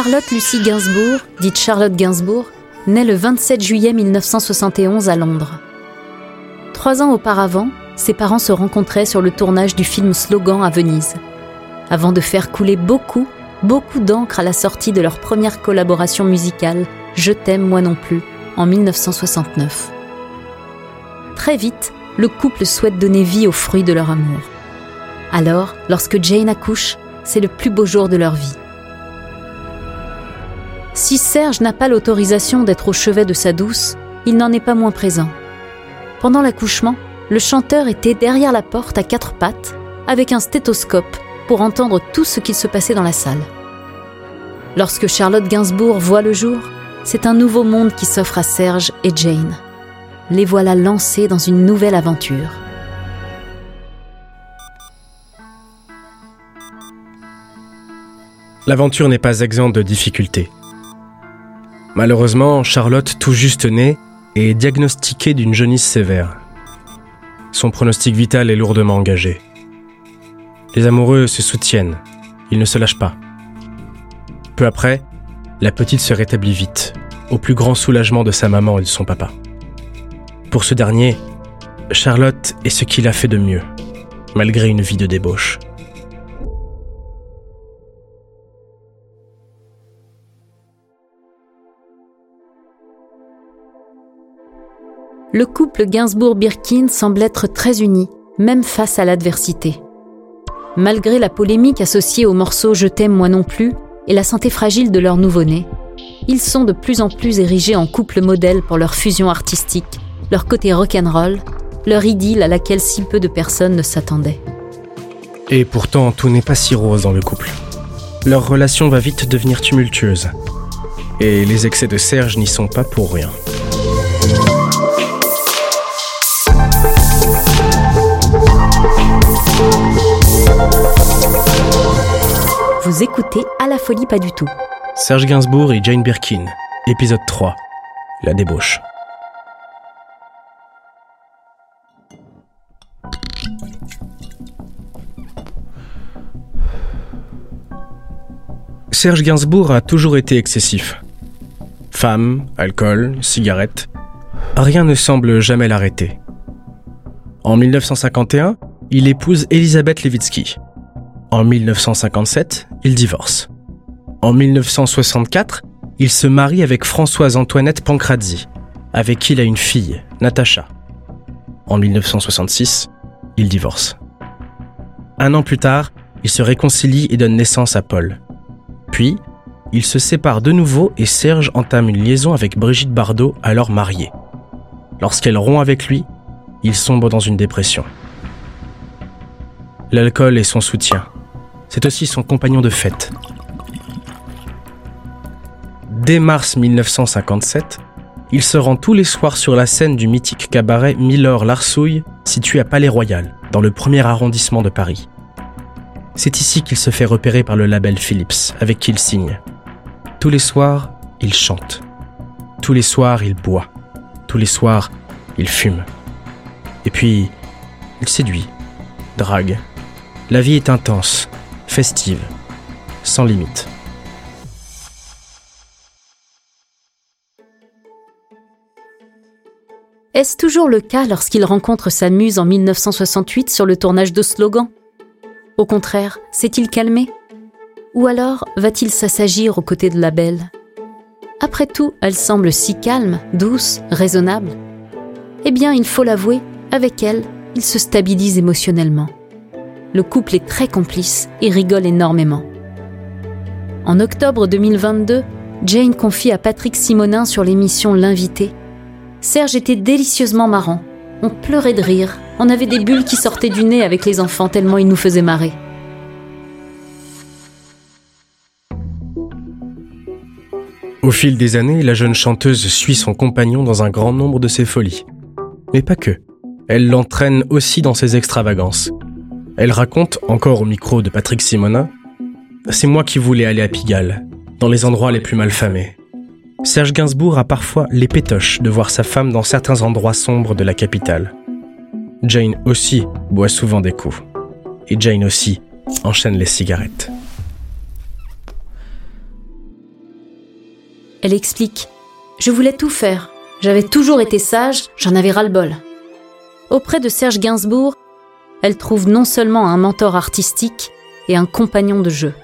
Charlotte Lucie Gainsbourg, dite Charlotte Gainsbourg, naît le 27 juillet 1971 à Londres. Trois ans auparavant, ses parents se rencontraient sur le tournage du film Slogan à Venise, avant de faire couler beaucoup, beaucoup d'encre à la sortie de leur première collaboration musicale, Je t'aime moi non plus, en 1969. Très vite, le couple souhaite donner vie aux fruits de leur amour. Alors, lorsque Jane accouche, c'est le plus beau jour de leur vie. Si Serge n'a pas l'autorisation d'être au chevet de sa douce, il n'en est pas moins présent. Pendant l'accouchement, le chanteur était derrière la porte à quatre pattes, avec un stéthoscope pour entendre tout ce qu'il se passait dans la salle. Lorsque Charlotte Gainsbourg voit le jour, c'est un nouveau monde qui s'offre à Serge et Jane. Les voilà lancés dans une nouvelle aventure. L'aventure n'est pas exempte de difficultés. Malheureusement, Charlotte, tout juste née, est diagnostiquée d'une jaunisse sévère. Son pronostic vital est lourdement engagé. Les amoureux se soutiennent, ils ne se lâchent pas. Peu après, la petite se rétablit vite, au plus grand soulagement de sa maman et de son papa. Pour ce dernier, Charlotte est ce qu'il a fait de mieux, malgré une vie de débauche. Le couple Gainsbourg-Birkin semble être très uni, même face à l'adversité. Malgré la polémique associée au morceau Je t'aime moi non plus et la santé fragile de leur nouveau-né, ils sont de plus en plus érigés en couple modèle pour leur fusion artistique, leur côté rock'n'roll, leur idylle à laquelle si peu de personnes ne s'attendaient. Et pourtant, tout n'est pas si rose dans le couple. Leur relation va vite devenir tumultueuse. Et les excès de Serge n'y sont pas pour rien. Vous écoutez À la folie pas du tout. Serge Gainsbourg et Jane Birkin, épisode 3. La débauche. Serge Gainsbourg a toujours été excessif. Femme, alcool, cigarette, rien ne semble jamais l'arrêter. En 1951, il épouse Elisabeth Levitsky. En 1957, il divorce. En 1964, il se marie avec Françoise Antoinette Pancrazzi, avec qui il a une fille, Natacha. En 1966, il divorce. Un an plus tard, il se réconcilie et donne naissance à Paul. Puis, il se sépare de nouveau et Serge entame une liaison avec Brigitte Bardot, alors mariée. Lorsqu'elle rompt avec lui, il sombre dans une dépression. L'alcool est son soutien. C'est aussi son compagnon de fête. Dès mars 1957, il se rend tous les soirs sur la scène du mythique cabaret Miller Larsouille, situé à Palais Royal, dans le premier arrondissement de Paris. C'est ici qu'il se fait repérer par le label Philips, avec qui il signe. Tous les soirs, il chante. Tous les soirs, il boit. Tous les soirs, il fume. Et puis, il séduit, drague. La vie est intense, festive, sans limite. Est-ce toujours le cas lorsqu'il rencontre sa muse en 1968 sur le tournage de Slogan? Au contraire, s'est-il calmé? Ou alors va-t-il s'assagir aux côtés de la belle? Après tout, elle semble si calme, douce, raisonnable. Eh bien, il faut l'avouer, avec elle, il se stabilise émotionnellement. Le couple est très complice et rigole énormément. En octobre 2022, Jane confie à Patrick Simonin sur l'émission L'invité. Serge était délicieusement marrant. On pleurait de rire. On avait des bulles qui sortaient du nez avec les enfants tellement il nous faisait marrer. Au fil des années, la jeune chanteuse suit son compagnon dans un grand nombre de ses folies. Mais pas que. Elle l'entraîne aussi dans ses extravagances. Elle raconte, encore au micro de Patrick Simonin, C'est moi qui voulais aller à Pigalle, dans les endroits les plus malfamés. Serge Gainsbourg a parfois les pétoches de voir sa femme dans certains endroits sombres de la capitale. Jane aussi boit souvent des coups. Et Jane aussi enchaîne les cigarettes. Elle explique Je voulais tout faire. J'avais toujours été sage, j'en avais ras-le-bol. Auprès de Serge Gainsbourg, elle trouve non seulement un mentor artistique et un compagnon de jeu.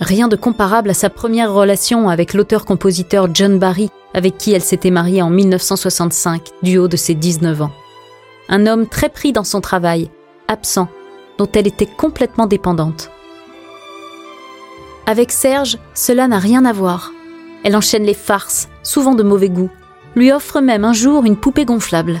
Rien de comparable à sa première relation avec l'auteur-compositeur John Barry, avec qui elle s'était mariée en 1965, du haut de ses 19 ans. Un homme très pris dans son travail, absent, dont elle était complètement dépendante. Avec Serge, cela n'a rien à voir. Elle enchaîne les farces, souvent de mauvais goût, lui offre même un jour une poupée gonflable.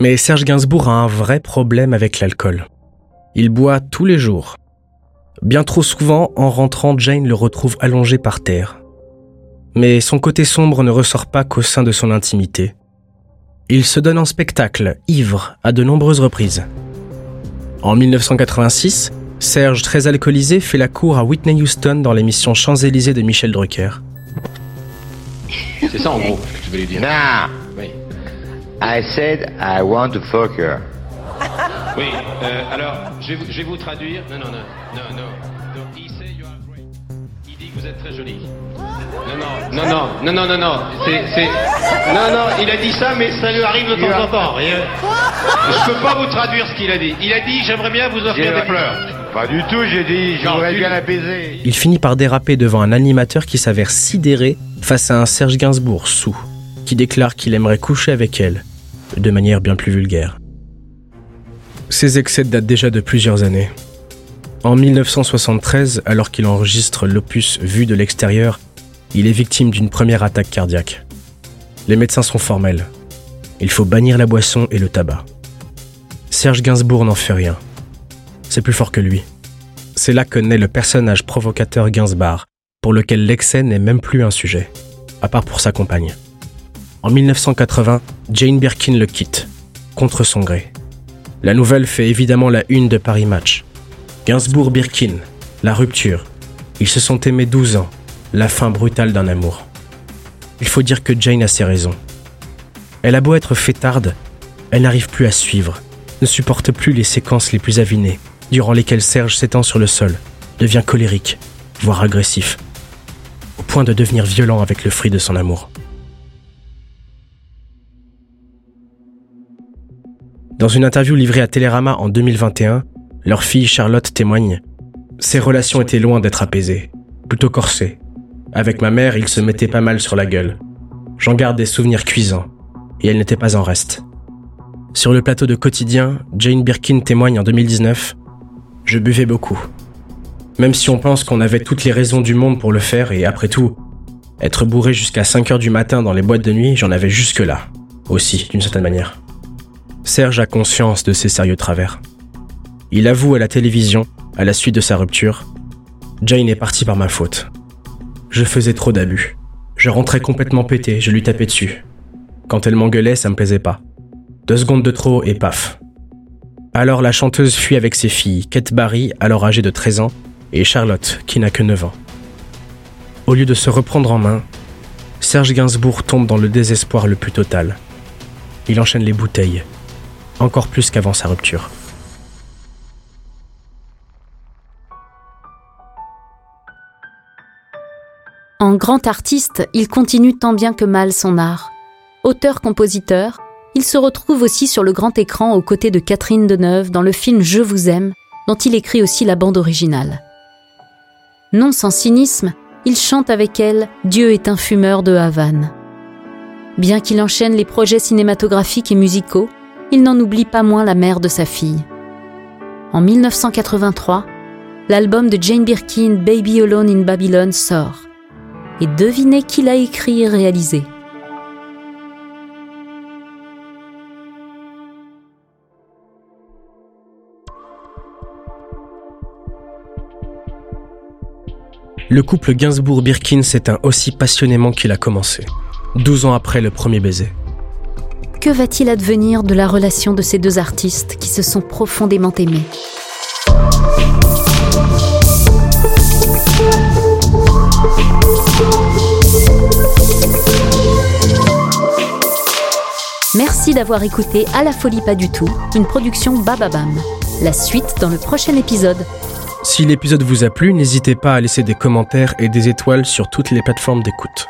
Mais Serge Gainsbourg a un vrai problème avec l'alcool. Il boit tous les jours, Bien trop souvent, en rentrant, Jane le retrouve allongé par terre. Mais son côté sombre ne ressort pas qu'au sein de son intimité. Il se donne en spectacle, ivre, à de nombreuses reprises. En 1986, Serge, très alcoolisé, fait la cour à Whitney Houston dans l'émission Champs-Élysées de Michel Drucker. C'est ça en gros que tu voulais dire. I said I want to fuck her. Oui, euh, alors, je vais, vous, je vais vous traduire. Non, non, non, non, non. Donc, he say you are great. Il dit que vous êtes très jolie. Non, non, non, non, non, non, non, non. C'est. Non, non, il a dit ça, mais ça lui arrive de temps en temps. Et, euh, je peux pas vous traduire ce qu'il a dit. Il a dit, j'aimerais bien vous offrir des fleurs. Pas du tout, j'ai dit, je Non, voudrais tu- bien l'apaiser. Il finit par déraper devant un animateur qui s'avère sidéré face à un Serge Gainsbourg sous, qui déclare qu'il aimerait coucher avec elle, de manière bien plus vulgaire. Ces excès datent déjà de plusieurs années. En 1973, alors qu'il enregistre l'opus Vu de l'extérieur, il est victime d'une première attaque cardiaque. Les médecins sont formels. Il faut bannir la boisson et le tabac. Serge Gainsbourg n'en fait rien. C'est plus fort que lui. C'est là que naît le personnage provocateur Gainsbar, pour lequel l'excès n'est même plus un sujet, à part pour sa compagne. En 1980, Jane Birkin le quitte, contre son gré. La nouvelle fait évidemment la une de Paris Match. Gainsbourg-Birkin, la rupture. Ils se sont aimés 12 ans, la fin brutale d'un amour. Il faut dire que Jane a ses raisons. Elle a beau être fêtarde, elle n'arrive plus à suivre, ne supporte plus les séquences les plus avinées, durant lesquelles Serge s'étend sur le sol, devient colérique, voire agressif, au point de devenir violent avec le fruit de son amour. Dans une interview livrée à Télérama en 2021, leur fille Charlotte témoigne Ses relations étaient loin d'être apaisées, plutôt corsées. Avec ma mère, il se mettait pas mal sur la gueule. J'en garde des souvenirs cuisants, et elle n'était pas en reste. Sur le plateau de Quotidien, Jane Birkin témoigne en 2019 Je buvais beaucoup. Même si on pense qu'on avait toutes les raisons du monde pour le faire, et après tout, être bourré jusqu'à 5 heures du matin dans les boîtes de nuit, j'en avais jusque-là. Aussi, d'une certaine manière. Serge a conscience de ses sérieux travers. Il avoue à la télévision, à la suite de sa rupture, Jane est partie par ma faute. Je faisais trop d'abus. Je rentrais complètement pété, je lui tapais dessus. Quand elle m'engueulait, ça me plaisait pas. Deux secondes de trop et paf. Alors la chanteuse fuit avec ses filles, Kate Barry, alors âgée de 13 ans, et Charlotte, qui n'a que 9 ans. Au lieu de se reprendre en main, Serge Gainsbourg tombe dans le désespoir le plus total. Il enchaîne les bouteilles, encore plus qu'avant sa rupture. En grand artiste, il continue tant bien que mal son art. Auteur-compositeur, il se retrouve aussi sur le grand écran aux côtés de Catherine Deneuve dans le film Je vous aime, dont il écrit aussi la bande originale. Non sans cynisme, il chante avec elle Dieu est un fumeur de Havane. Bien qu'il enchaîne les projets cinématographiques et musicaux, il n'en oublie pas moins la mère de sa fille. En 1983, l'album de Jane Birkin Baby Alone in Babylon sort. Et devinez qui l'a écrit et réalisé. le couple Gainsbourg-Birkin s'éteint aussi passionnément qu'il a commencé, 12 ans après le premier baiser. Que va-t-il advenir de la relation de ces deux artistes qui se sont profondément aimés? Merci d'avoir écouté À la folie pas du tout, une production Bababam. La suite dans le prochain épisode. Si l'épisode vous a plu, n'hésitez pas à laisser des commentaires et des étoiles sur toutes les plateformes d'écoute.